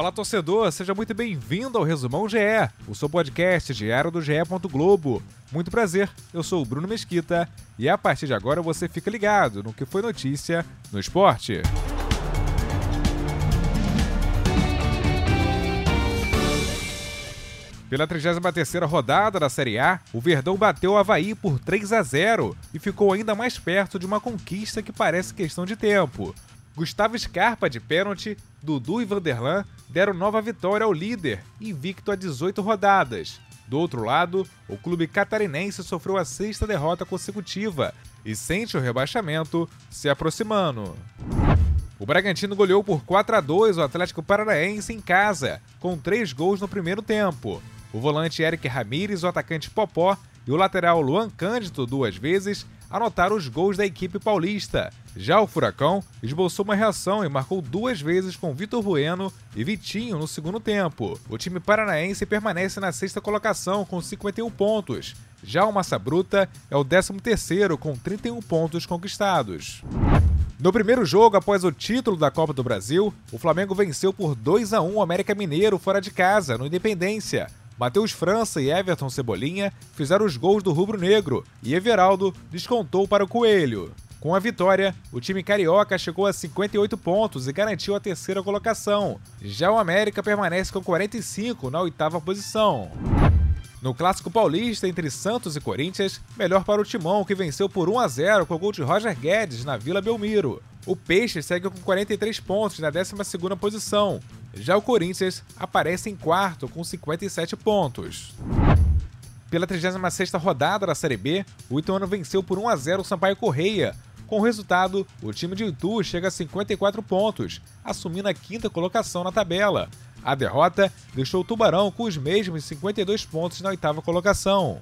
Fala torcedor, seja muito bem-vindo ao Resumão GE, o seu podcast diário do GE. Globo. Muito prazer, eu sou o Bruno Mesquita e a partir de agora você fica ligado no que foi notícia no esporte. Pela 33ª rodada da Série A, o Verdão bateu o Havaí por 3 a 0 e ficou ainda mais perto de uma conquista que parece questão de tempo. Gustavo Scarpa de pênalti, Dudu e Vanderlan deram nova vitória ao líder, invicto a 18 rodadas. Do outro lado, o clube catarinense sofreu a sexta derrota consecutiva e sente o rebaixamento se aproximando. O Bragantino goleou por 4 a 2 o Atlético Paranaense em casa, com três gols no primeiro tempo. O volante Eric Ramírez, o atacante Popó e o lateral Luan Cândido, duas vezes, anotaram os gols da equipe paulista. Já o Furacão esboçou uma reação e marcou duas vezes com Vitor Bueno e Vitinho no segundo tempo. O time paranaense permanece na sexta colocação com 51 pontos. Já o Massa Bruta é o 13º com 31 pontos conquistados. No primeiro jogo, após o título da Copa do Brasil, o Flamengo venceu por 2 a 1 o América Mineiro fora de casa, no Independência. Matheus França e Everton Cebolinha fizeram os gols do rubro-negro e Everaldo descontou para o Coelho. Com a vitória, o time carioca chegou a 58 pontos e garantiu a terceira colocação. Já o América permanece com 45 na oitava posição. No clássico paulista entre Santos e Corinthians, melhor para o Timão, que venceu por 1 a 0 com o gol de Roger Guedes na Vila Belmiro. O Peixe segue com 43 pontos na 12ª posição. Já o Corinthians aparece em quarto com 57 pontos. Pela 36ª rodada da Série B, o Ituano venceu por 1 a 0 o Sampaio Correia. Com o resultado, o time de Itu chega a 54 pontos, assumindo a quinta colocação na tabela. A derrota deixou o Tubarão com os mesmos 52 pontos na oitava colocação.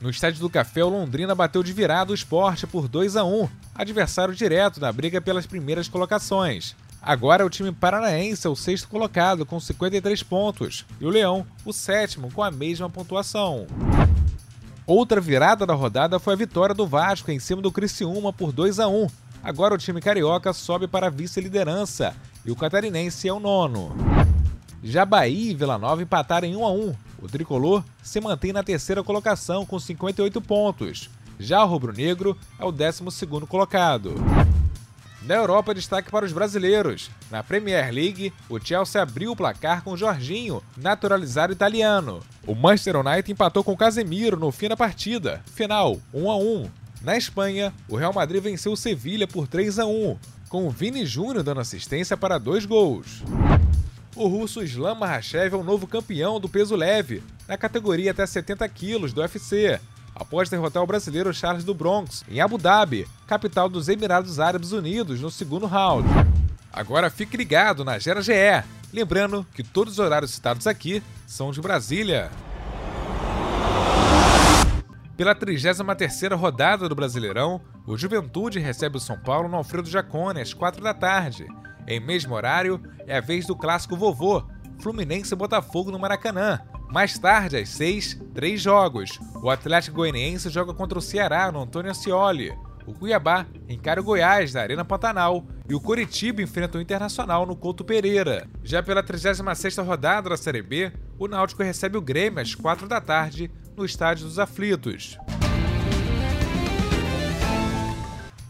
No estádio do Café, o Londrina bateu de virada o esporte por 2 a 1, adversário direto na briga pelas primeiras colocações. Agora o time paranaense é o sexto colocado com 53 pontos e o Leão o sétimo com a mesma pontuação. Outra virada da rodada foi a vitória do Vasco em cima do Criciúma por 2 a 1. Agora o time carioca sobe para a vice-liderança e o catarinense é o nono. Já Bahia e Vila Nova empataram em 1 a 1. O tricolor se mantém na terceira colocação com 58 pontos. Já o rubro-negro é o 12º colocado. Na Europa, destaque para os brasileiros. Na Premier League, o Chelsea abriu o placar com Jorginho, naturalizado italiano. O Manchester United empatou com Casemiro no fim da partida. Final, 1 a 1. Na Espanha, o Real Madrid venceu o Sevilha por 3 a 1, com o Vini Júnior dando assistência para dois gols. O russo Islam Makhachev é o novo campeão do peso leve, na categoria até 70 quilos do UFC, após derrotar o brasileiro Charles do Bronx, em Abu Dhabi, capital dos Emirados Árabes Unidos, no segundo round. Agora fique ligado na Gera GE, lembrando que todos os horários citados aqui são de Brasília. Pela 33ª rodada do Brasileirão, o Juventude recebe o São Paulo no Alfredo Jacone às 4 da tarde. Em mesmo horário, é a vez do clássico vovô, Fluminense e Botafogo no Maracanã. Mais tarde, às 6, três jogos. O Atlético Goianiense joga contra o Ceará no Antônio Ascioli. O Cuiabá encara o Goiás na Arena Pantanal e o Coritiba enfrenta o Internacional no Couto Pereira. Já pela 36ª rodada da Série B, o Náutico recebe o Grêmio às 4 da tarde no Estádio dos Aflitos.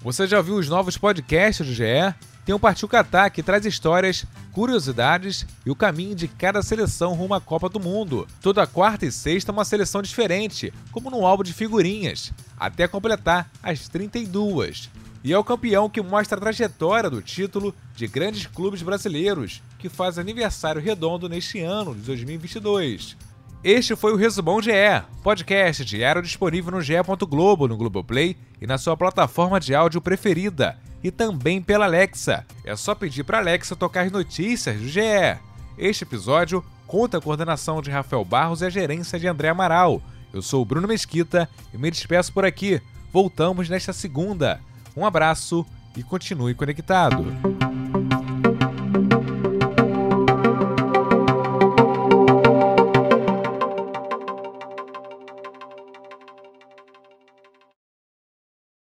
Você já ouviu os novos podcasts do GE? Tem o Partiu Catar, que traz histórias, curiosidades e o caminho de cada seleção rumo à Copa do Mundo. Toda quarta e sexta uma seleção diferente, como num álbum de figurinhas, até completar as 32. E é o campeão que mostra a trajetória do título de grandes clubes brasileiros, que faz aniversário redondo neste ano de 2022. Este foi o Resumão GE, podcast diário disponível no ge. Globo, no Globoplay e na sua plataforma de áudio preferida e também pela Alexa. É só pedir para Alexa tocar as notícias do GE. Este episódio conta a coordenação de Rafael Barros e a gerência de André Amaral. Eu sou o Bruno Mesquita e me despeço por aqui. Voltamos nesta segunda. Um abraço e continue conectado.